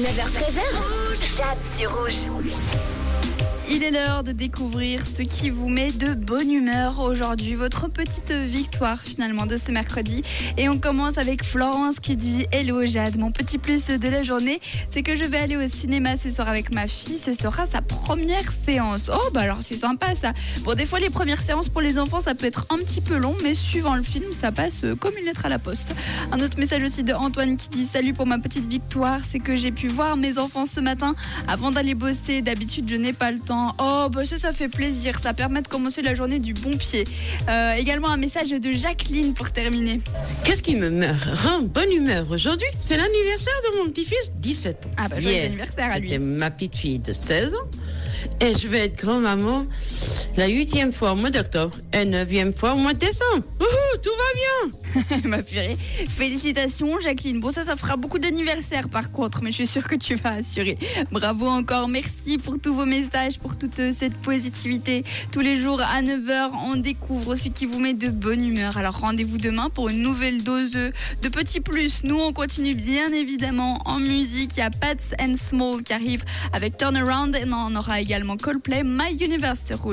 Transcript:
9h13h. Jade sur rouge. Il est l'heure de découvrir ce qui vous met de bonne humeur aujourd'hui, votre petite victoire finalement de ce mercredi. Et on commence avec Florence qui dit Hello Jade, mon petit plus de la journée, c'est que je vais aller au cinéma ce soir avec ma fille. Ce sera sa première séance. Oh bah alors c'est sympa ça. Bon des fois les premières séances pour les enfants ça peut être un petit peu long, mais suivant le film ça passe comme une lettre à la poste. Un autre message aussi de Antoine qui dit Salut pour ma petite victoire, c'est que j'ai pu voir mes enfants ce matin avant d'aller bosser. D'habitude je n'ai pas le temps. Oh, bah ça, ça fait plaisir. Ça permet de commencer la journée du bon pied. Euh, également un message de Jacqueline pour terminer. Qu'est-ce qui me rend bonne humeur aujourd'hui C'est l'anniversaire de mon petit-fils, 17 ans. Ah bah joyeux anniversaire à lui. C'était ma petite fille de 16 ans. Et je vais être grand-maman la huitième fois au mois d'octobre et neuvième fois au mois de décembre. Wouhou, tout va bien Ma purée. Félicitations, Jacqueline. Bon, ça, ça fera beaucoup d'anniversaires par contre, mais je suis sûre que tu vas assurer. Bravo encore. Merci pour tous vos messages, pour toute euh, cette positivité. Tous les jours à 9h, on découvre ce qui vous met de bonne humeur. Alors rendez-vous demain pour une nouvelle dose de petits plus. Nous, on continue bien évidemment en musique. Il y a Pats and Small qui arrive avec Turnaround et on aura également Coldplay, My Universe.